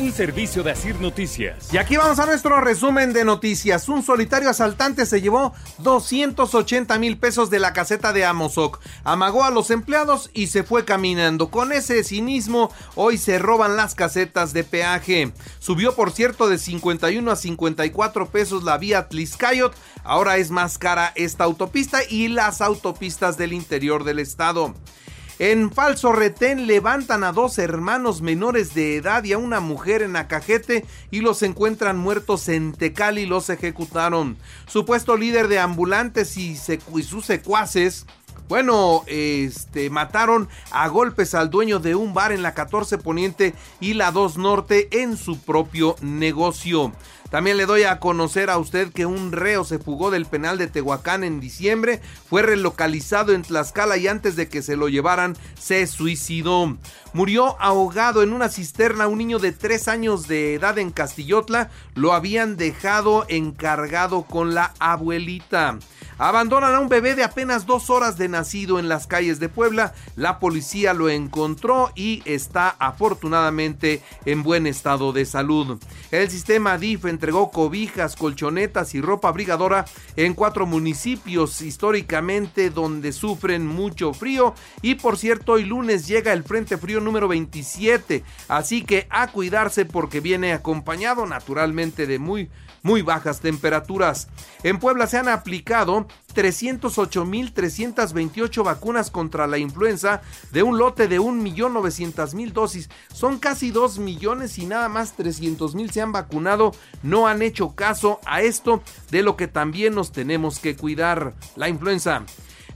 un servicio de Asir Noticias. Y aquí vamos a nuestro resumen de noticias. Un solitario asaltante se llevó 280 mil pesos de la caseta de Amozoc, amagó a los empleados y se fue caminando. Con ese cinismo, hoy se roban las casetas de peaje. Subió, por cierto, de 51 a 54 pesos la vía Tliscayot. Ahora es más cara esta autopista y las autopistas del interior del estado. En falso retén levantan a dos hermanos menores de edad y a una mujer en Acajete y los encuentran muertos en Tecal y los ejecutaron. Supuesto líder de ambulantes y, y sus secuaces bueno, este mataron a golpes al dueño de un bar en la 14 Poniente y la 2 Norte en su propio negocio. También le doy a conocer a usted que un reo se fugó del penal de Tehuacán en diciembre, fue relocalizado en Tlaxcala y antes de que se lo llevaran se suicidó. Murió ahogado en una cisterna un niño de 3 años de edad en Castillotla, lo habían dejado encargado con la abuelita. Abandonan a un bebé de apenas dos horas de nacido en las calles de Puebla. La policía lo encontró y está afortunadamente en buen estado de salud. El sistema DIF entregó cobijas, colchonetas y ropa abrigadora en cuatro municipios históricamente donde sufren mucho frío. Y por cierto, hoy lunes llega el Frente Frío número 27. Así que a cuidarse porque viene acompañado naturalmente de muy muy bajas temperaturas. En Puebla se han aplicado 308.328 vacunas contra la influenza de un lote de 1.900.000 dosis. Son casi 2 millones y nada más 300.000 se han vacunado. No han hecho caso a esto de lo que también nos tenemos que cuidar, la influenza.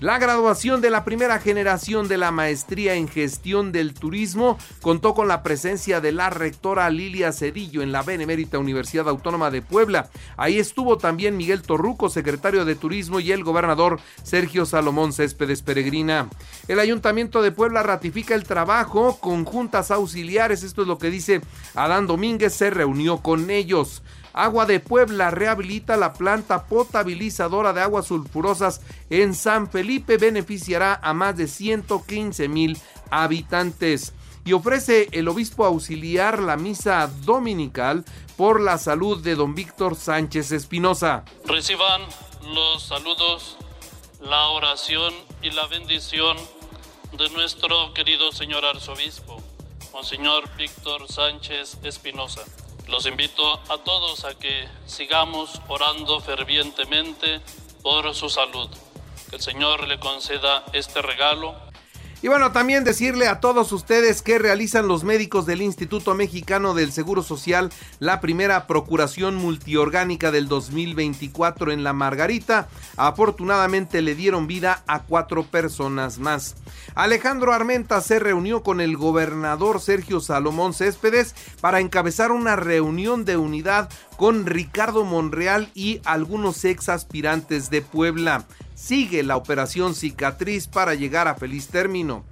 La graduación de la primera generación de la maestría en gestión del turismo contó con la presencia de la rectora Lilia Cedillo en la Benemérita Universidad Autónoma de Puebla. Ahí estuvo también Miguel Torruco, secretario de Turismo, y el gobernador Sergio Salomón Céspedes Peregrina. El Ayuntamiento de Puebla ratifica el trabajo con juntas auxiliares, esto es lo que dice Adán Domínguez, se reunió con ellos. Agua de Puebla rehabilita la planta potabilizadora de aguas sulfurosas en San Felipe. Beneficiará a más de 115 mil habitantes. Y ofrece el obispo auxiliar la misa dominical por la salud de don Víctor Sánchez Espinosa. Reciban los saludos, la oración y la bendición de nuestro querido señor arzobispo, Monseñor Víctor Sánchez Espinosa. Los invito a todos a que sigamos orando fervientemente por su salud. Que el Señor le conceda este regalo y bueno, también decirle a todos ustedes que realizan los médicos del Instituto Mexicano del Seguro Social la primera procuración multiorgánica del 2024 en La Margarita. Afortunadamente le dieron vida a cuatro personas más. Alejandro Armenta se reunió con el gobernador Sergio Salomón Céspedes para encabezar una reunión de unidad con Ricardo Monreal y algunos ex aspirantes de Puebla sigue la operación cicatriz para llegar a feliz término.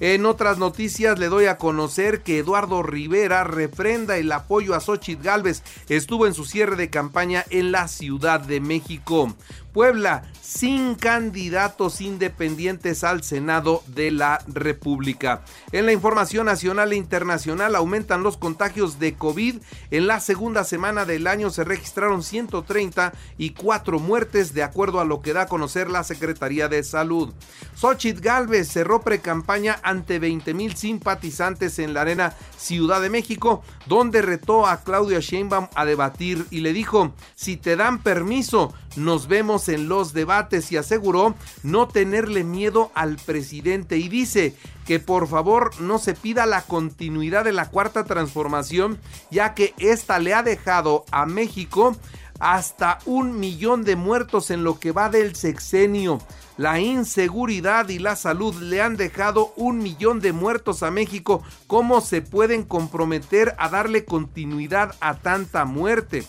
En otras noticias le doy a conocer que Eduardo Rivera refrenda el apoyo a Xochitl Galvez. Estuvo en su cierre de campaña en la Ciudad de México. Puebla sin candidatos independientes al Senado de la República. En la información nacional e internacional aumentan los contagios de COVID. En la segunda semana del año se registraron 130 y 4 muertes de acuerdo a lo que da a conocer la Secretaría de Salud. Xochitl Galvez cerró precampaña ante 20 mil simpatizantes en la arena Ciudad de México, donde retó a Claudia Sheinbaum a debatir y le dijo, si te dan permiso, nos vemos en los debates y aseguró no tenerle miedo al presidente y dice que por favor no se pida la continuidad de la cuarta transformación ya que esta le ha dejado a México hasta un millón de muertos en lo que va del sexenio. La inseguridad y la salud le han dejado un millón de muertos a México. ¿Cómo se pueden comprometer a darle continuidad a tanta muerte?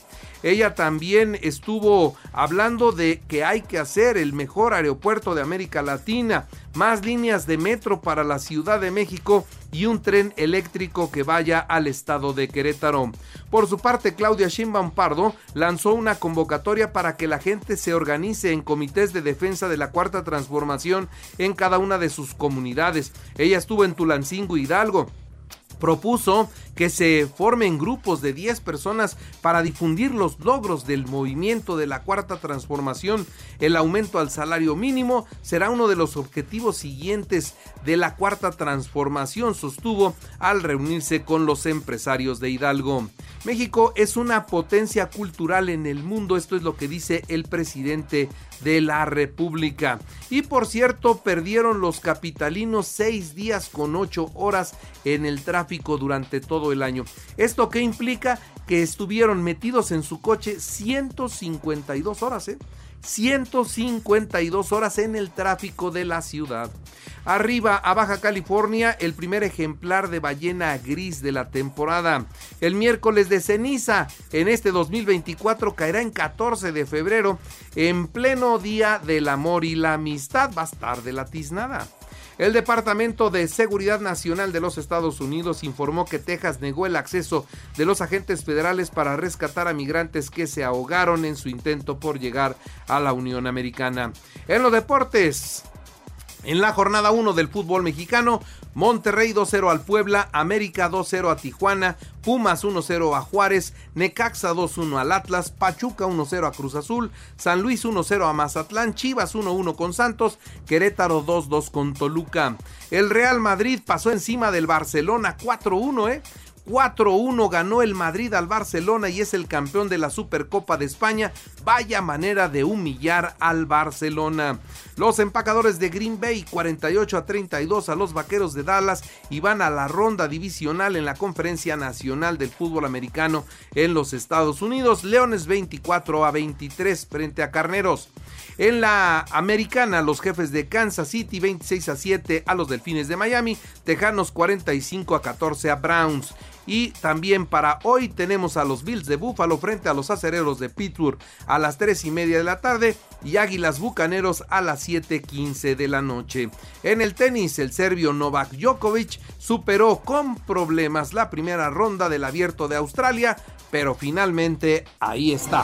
Ella también estuvo hablando de que hay que hacer el mejor aeropuerto de América Latina, más líneas de metro para la Ciudad de México y un tren eléctrico que vaya al estado de Querétaro. Por su parte, Claudia Sheinbaum Pardo lanzó una convocatoria para que la gente se organice en comités de defensa de la Cuarta Transformación en cada una de sus comunidades. Ella estuvo en Tulancingo Hidalgo propuso que se formen grupos de 10 personas para difundir los logros del movimiento de la cuarta transformación. El aumento al salario mínimo será uno de los objetivos siguientes de la cuarta transformación, sostuvo al reunirse con los empresarios de Hidalgo. México es una potencia cultural en el mundo, esto es lo que dice el presidente de la República. Y por cierto, perdieron los capitalinos seis días con ocho horas en el tráfico durante el año. ¿Esto qué implica? Que estuvieron metidos en su coche 152 horas, ¿eh? 152 horas en el tráfico de la ciudad. Arriba a Baja California, el primer ejemplar de ballena gris de la temporada. El miércoles de ceniza en este 2024 caerá en 14 de febrero, en pleno día del amor y la amistad. Va a estar de la tiznada. El Departamento de Seguridad Nacional de los Estados Unidos informó que Texas negó el acceso de los agentes federales para rescatar a migrantes que se ahogaron en su intento por llegar a la Unión Americana. En los deportes, en la jornada 1 del fútbol mexicano, Monterrey 2-0 al Puebla, América 2-0 a Tijuana, Pumas 1-0 a Juárez, Necaxa 2-1 al Atlas, Pachuca 1-0 a Cruz Azul, San Luis 1-0 a Mazatlán, Chivas 1-1 con Santos, Querétaro 2-2 con Toluca. El Real Madrid pasó encima del Barcelona 4-1, ¿eh? 4-1 ganó el Madrid al Barcelona y es el campeón de la Supercopa de España. Vaya manera de humillar al Barcelona. Los empacadores de Green Bay 48 a 32 a los Vaqueros de Dallas y van a la ronda divisional en la Conferencia Nacional del Fútbol Americano en los Estados Unidos. Leones 24 a 23 frente a Carneros. En la americana, los jefes de Kansas City 26 a 7 a los Delfines de Miami, Tejanos 45 a 14 a Browns. Y también para hoy tenemos a los Bills de Buffalo frente a los acereros de Pittsburgh a las 3 y media de la tarde y Águilas Bucaneros a las 7:15 de la noche. En el tenis, el serbio Novak Djokovic superó con problemas la primera ronda del abierto de Australia, pero finalmente ahí está.